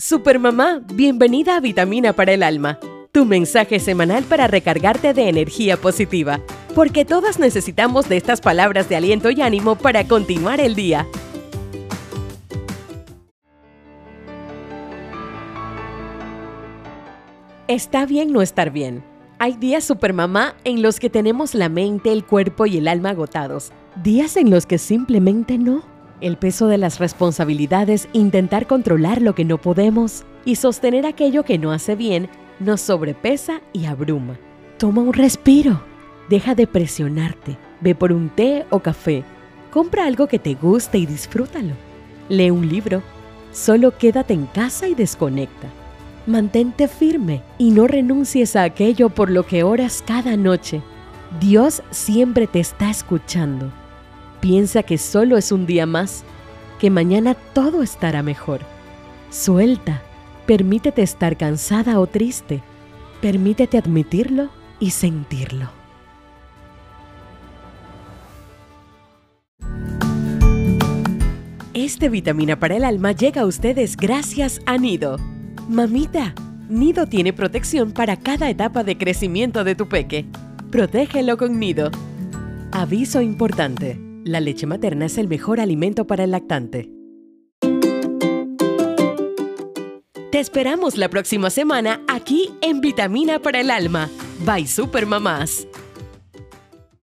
Supermamá, bienvenida a Vitamina para el Alma, tu mensaje semanal para recargarte de energía positiva, porque todas necesitamos de estas palabras de aliento y ánimo para continuar el día. Está bien no estar bien. Hay días supermamá en los que tenemos la mente, el cuerpo y el alma agotados. Días en los que simplemente no. El peso de las responsabilidades, intentar controlar lo que no podemos y sostener aquello que no hace bien, nos sobrepesa y abruma. Toma un respiro. Deja de presionarte. Ve por un té o café. Compra algo que te guste y disfrútalo. Lee un libro. Solo quédate en casa y desconecta. Mantente firme y no renuncies a aquello por lo que oras cada noche. Dios siempre te está escuchando. Piensa que solo es un día más, que mañana todo estará mejor. Suelta, permítete estar cansada o triste, permítete admitirlo y sentirlo. Este vitamina para el alma llega a ustedes gracias a Nido. Mamita, Nido tiene protección para cada etapa de crecimiento de tu peque. Protégelo con Nido. Aviso importante. La leche materna es el mejor alimento para el lactante. Te esperamos la próxima semana aquí en Vitamina para el Alma. Bye Supermamás.